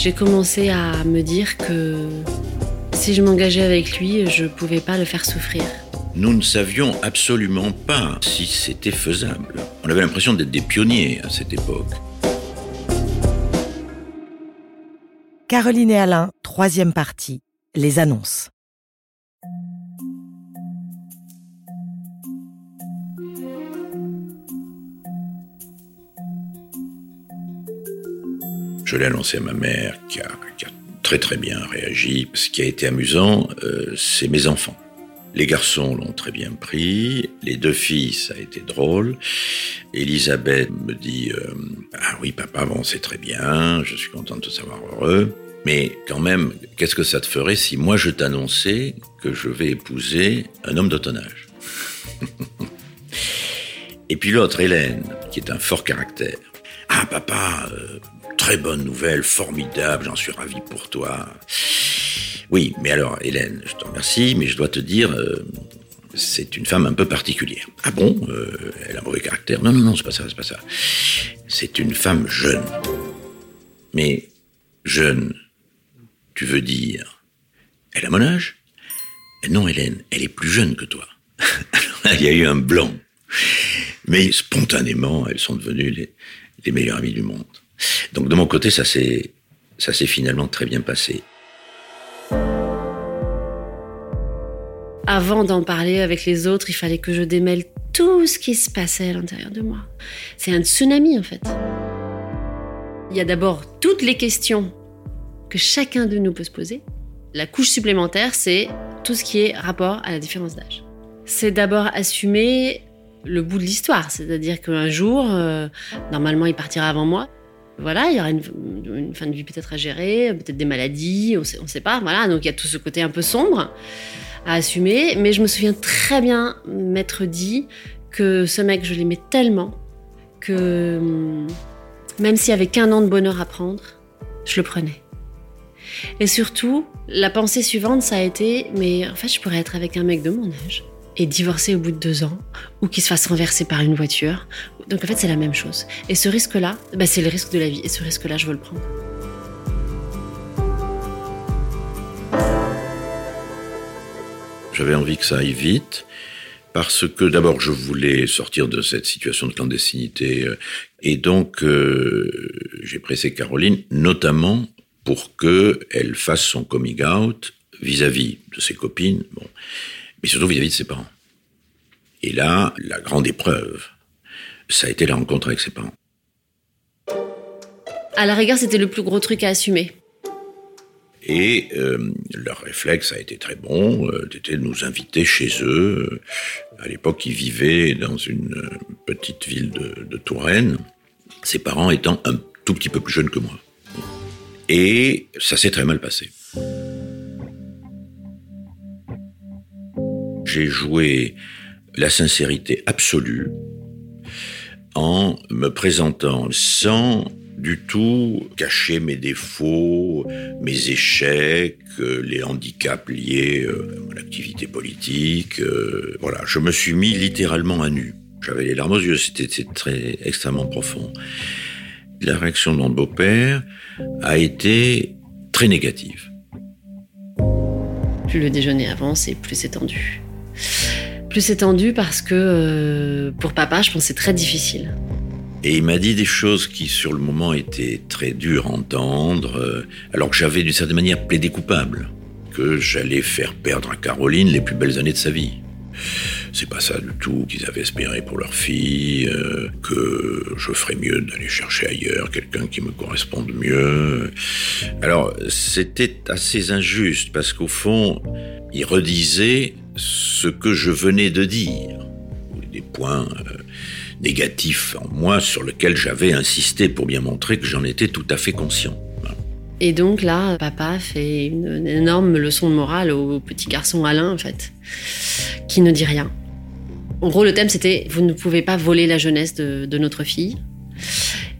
j'ai commencé à me dire que si je m'engageais avec lui, je ne pouvais pas le faire souffrir. Nous ne savions absolument pas si c'était faisable. On avait l'impression d'être des pionniers à cette époque. Caroline et Alain, troisième partie, les annonces. Je l'ai annoncé à ma mère qui a, très très bien réagi. Ce qui a été amusant, euh, c'est mes enfants. Les garçons l'ont très bien pris, les deux filles, ça a été drôle. Elisabeth me dit euh, Ah oui, papa, bon, c'est très bien, je suis contente de te savoir heureux. Mais quand même, qu'est-ce que ça te ferait si moi je t'annonçais que je vais épouser un homme de ton âge Et puis l'autre, Hélène, qui est un fort caractère. Ah papa, euh, très bonne nouvelle, formidable, j'en suis ravi pour toi. Oui, mais alors, Hélène, je te remercie, mais je dois te dire, euh, c'est une femme un peu particulière. Ah bon euh, Elle a un mauvais caractère? Non, non, non, c'est pas ça, c'est pas ça. C'est une femme jeune. Mais jeune, tu veux dire, elle a mon âge? Non, Hélène, elle est plus jeune que toi. Il y a eu un blanc. Mais spontanément, elles sont devenues les meilleures amies du monde. Donc de mon côté, ça s'est, ça s'est finalement très bien passé. Avant d'en parler avec les autres, il fallait que je démêle tout ce qui se passait à l'intérieur de moi. C'est un tsunami en fait. Il y a d'abord toutes les questions que chacun de nous peut se poser. La couche supplémentaire, c'est tout ce qui est rapport à la différence d'âge. C'est d'abord assumer le bout de l'histoire, c'est-à-dire qu'un jour, euh, normalement, il partira avant moi. Voilà, il y aura une, fin de vie peut-être à gérer, peut-être des maladies, on ne sait pas. Voilà, donc il y a tout ce côté un peu sombre à assumer. Mais je me souviens très bien m'être dit que ce mec, je l'aimais tellement que hum, même s'il y avait qu'un an de bonheur à prendre, je le prenais. Et surtout, la pensée suivante, ça a été, mais en fait, je pourrais être avec un mec de mon âge et divorcer au bout de deux ans, ou qu'il se fasse renverser par une voiture. Donc en fait, c'est la même chose. Et ce risque-là, bah, c'est le risque de la vie. Et ce risque-là, je veux le prendre. J'avais envie que ça aille vite, parce que d'abord, je voulais sortir de cette situation de clandestinité. Euh, et donc, euh, j'ai pressé Caroline, notamment pour qu'elle fasse son coming out vis-à-vis de ses copines. Mais surtout vis-à-vis de ses parents. Et là, la grande épreuve, ça a été la rencontre avec ses parents. À la rigueur, c'était le plus gros truc à assumer. Et euh, leur réflexe a été très bon, euh, c'était de nous inviter chez eux. À l'époque, ils vivaient dans une euh, petite ville de, de Touraine, ses parents étant un tout petit peu plus jeunes que moi. Et ça s'est très mal passé. J'ai joué la sincérité absolue en me présentant sans du tout cacher mes défauts, mes échecs, euh, les handicaps liés euh, à mon activité politique. Euh, voilà, je me suis mis littéralement à nu. J'avais les larmes aux yeux, c'était très extrêmement profond. La réaction de mon beau-père a été très négative. Plus le déjeuner avance et plus c'est tendu plus étendu parce que euh, pour papa, je pense c'est très difficile. Et il m'a dit des choses qui, sur le moment, étaient très dures à entendre, euh, alors que j'avais d'une certaine manière plaidé coupable, que j'allais faire perdre à Caroline les plus belles années de sa vie. C'est pas ça du tout qu'ils avaient espéré pour leur fille, euh, que je ferais mieux d'aller chercher ailleurs quelqu'un qui me corresponde mieux. Alors, c'était assez injuste parce qu'au fond, ils redisaient ce que je venais de dire, des points euh, négatifs en moi sur lesquels j'avais insisté pour bien montrer que j'en étais tout à fait conscient. Et donc là, papa fait une, énorme leçon de morale au petit garçon Alain, en fait, qui ne dit rien. En gros, le thème, c'était Vous ne pouvez pas voler la jeunesse de, notre fille.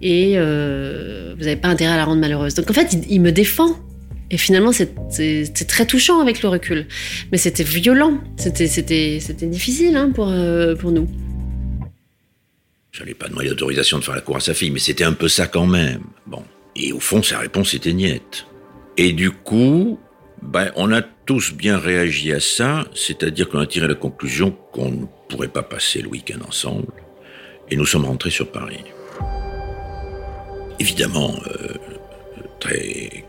Et euh, vous n'avez pas intérêt à la rendre malheureuse. Donc en fait, il me défend et finalement, c'est très touchant avec le recul. Mais c'était violent, c'était difficile hein, pour, euh, pour nous. Pas demander l'autorisation de faire la cour à sa fille, mais c'était un peu ça quand même. Bon. Et au fond, sa réponse était niette. Et du coup, ben, on a tous bien réagi à ça, c'est-à-dire qu'on a tiré la conclusion qu'on ne pourrait pas passer le week-end ensemble, et nous sommes rentrés sur Paris. Évidemment, euh, très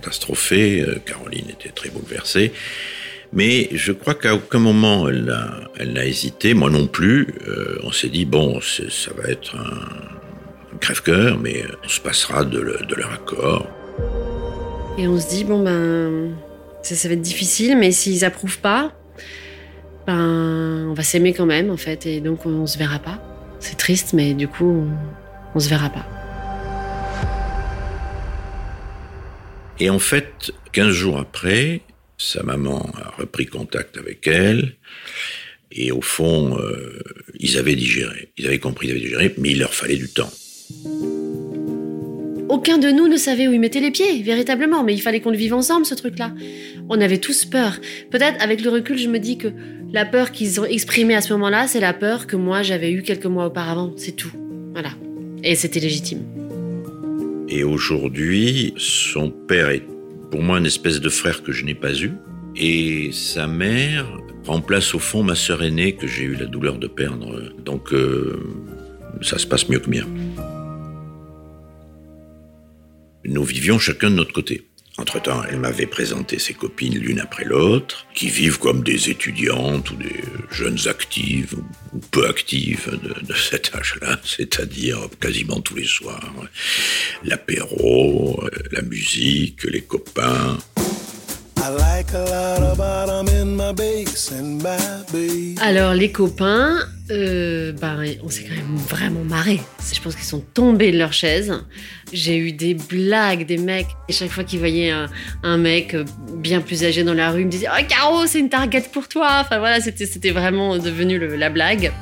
euh, Caroline était très bouleversée, mais je crois qu'à aucun moment elle n'a hésité, moi non plus. Euh, on s'est dit, bon, ça va être un, crève-cœur, mais on se passera de, leur accord. Et on se dit, bon ben, ça, va être difficile, mais s'ils approuvent pas, ben, on va s'aimer quand même, en fait, et donc on, se verra pas. C'est triste, mais du coup, on, on se verra pas. Et en fait, 15 jours après, sa maman a repris contact avec elle. Et au fond, euh, ils avaient digéré. Ils avaient compris, ils avaient digéré, mais il leur fallait du temps. Aucun de nous ne savait où il mettait les pieds, véritablement, mais il fallait qu'on le vive ensemble, ce truc-là. On avait tous peur. Peut-être, avec le recul, je me dis que la peur qu'ils ont exprimée à ce moment-là, c'est la peur que moi j'avais eue quelques mois auparavant. C'est tout. Voilà. Et c'était légitime. Et aujourd'hui, son père est pour moi une espèce de frère que je n'ai pas eu. Et sa mère remplace au fond ma sœur aînée que j'ai eu la douleur de perdre. Donc euh, ça se passe mieux que bien nous vivions chacun de notre côté. Entre-temps, elle m'avait présenté ses copines l'une après l'autre, qui vivent comme des étudiantes ou des jeunes actives ou peu actives de, cet âge-là, c'est-à-dire quasiment tous les soirs. L'apéro, la musique, les copains. Alors les copains, euh, bah, on s'est quand même vraiment marré. Je pense qu'ils sont tombés de leur chaise. J'ai eu des blagues des mecs. Et chaque fois qu'ils voyaient un, mec bien plus âgé dans la rue, ils me disaient Oh Caro, c'est une target pour toi. Enfin voilà, c'était vraiment devenu la blague.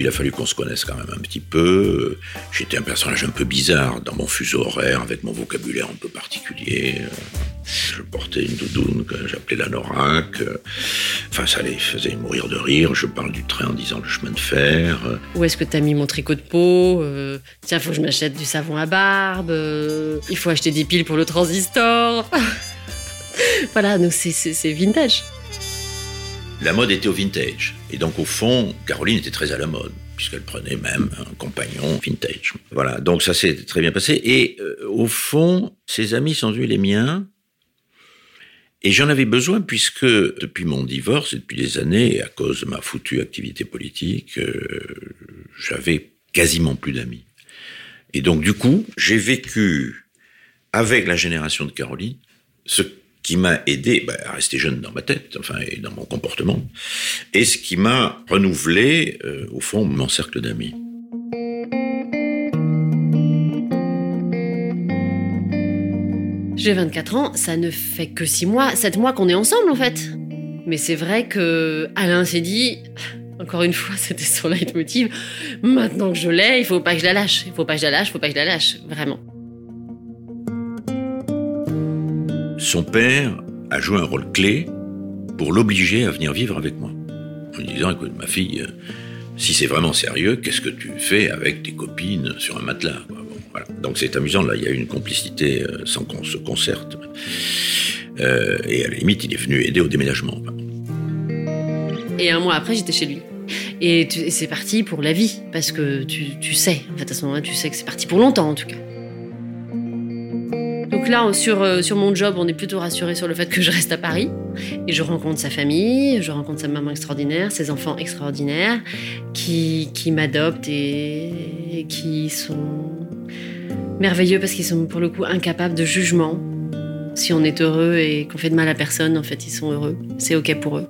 Il a fallu qu'on se connaisse quand même un petit peu. J'étais un personnage un peu bizarre dans mon fuseau horaire, avec mon vocabulaire un peu particulier. Je portais une doudoune que j'appelais la Norac. Enfin, ça les faisait mourir de rire. Je parle du train en disant le chemin de fer. Où est-ce que t'as mis mon tricot de peau euh, Tiens, faut que je m'achète du savon à barbe. Euh, il faut acheter des piles pour le transistor. voilà, donc c'est vintage. La mode était au vintage. Et donc, au fond, Caroline était très à la mode, puisqu'elle prenait même un compagnon vintage. Voilà, donc ça s'est très bien passé. Et euh, au fond, ses amis sont devenus les miens. Et j'en avais besoin puisque depuis mon divorce et depuis des années, à cause de ma foutue activité politique, euh, j'avais quasiment plus d'amis. Et donc du coup, j'ai vécu avec la génération de Caroline ce qui m'a aidé bah, à rester jeune dans ma tête, enfin, et dans mon comportement, et ce qui m'a renouvelé, euh, au fond, mon cercle d'amis. J'ai 24 ans, ça ne fait que 6 mois, 7 mois qu'on est ensemble en fait. Mais c'est vrai que Alain s'est dit, encore une fois, c'était son leitmotiv, maintenant que je l'ai, il faut pas que je la lâche, il faut pas que je la lâche, il faut pas que je la lâche, vraiment. son père a joué un rôle clé pour l'obliger à venir vivre avec moi. En lui disant, écoute, ma fille, euh, si c'est vraiment sérieux, qu'est-ce que tu fais avec tes copines sur un matelas Donc c'est amusant, là, il y a une complicité euh, sans qu'on se concerte. Euh, et à la limite, il est venu aider au déménagement. Et un mois après, j'étais chez lui. Et, c'est parti pour la vie, parce que tu, tu sais, en fait, à ce moment-là, tu sais que c'est parti pour longtemps, en tout cas. Donc là, sur, euh, sur mon job, on est plutôt rassuré sur le fait que je reste à Paris. Et je rencontre sa famille, je rencontre sa maman extraordinaire, ses enfants extraordinaires, qui, qui m'adoptent et, qui sont merveilleux parce qu'ils sont pour le coup incapables de jugement. Si on est heureux et qu'on fait de mal à personne, en fait, ils sont heureux. C'est OK pour eux.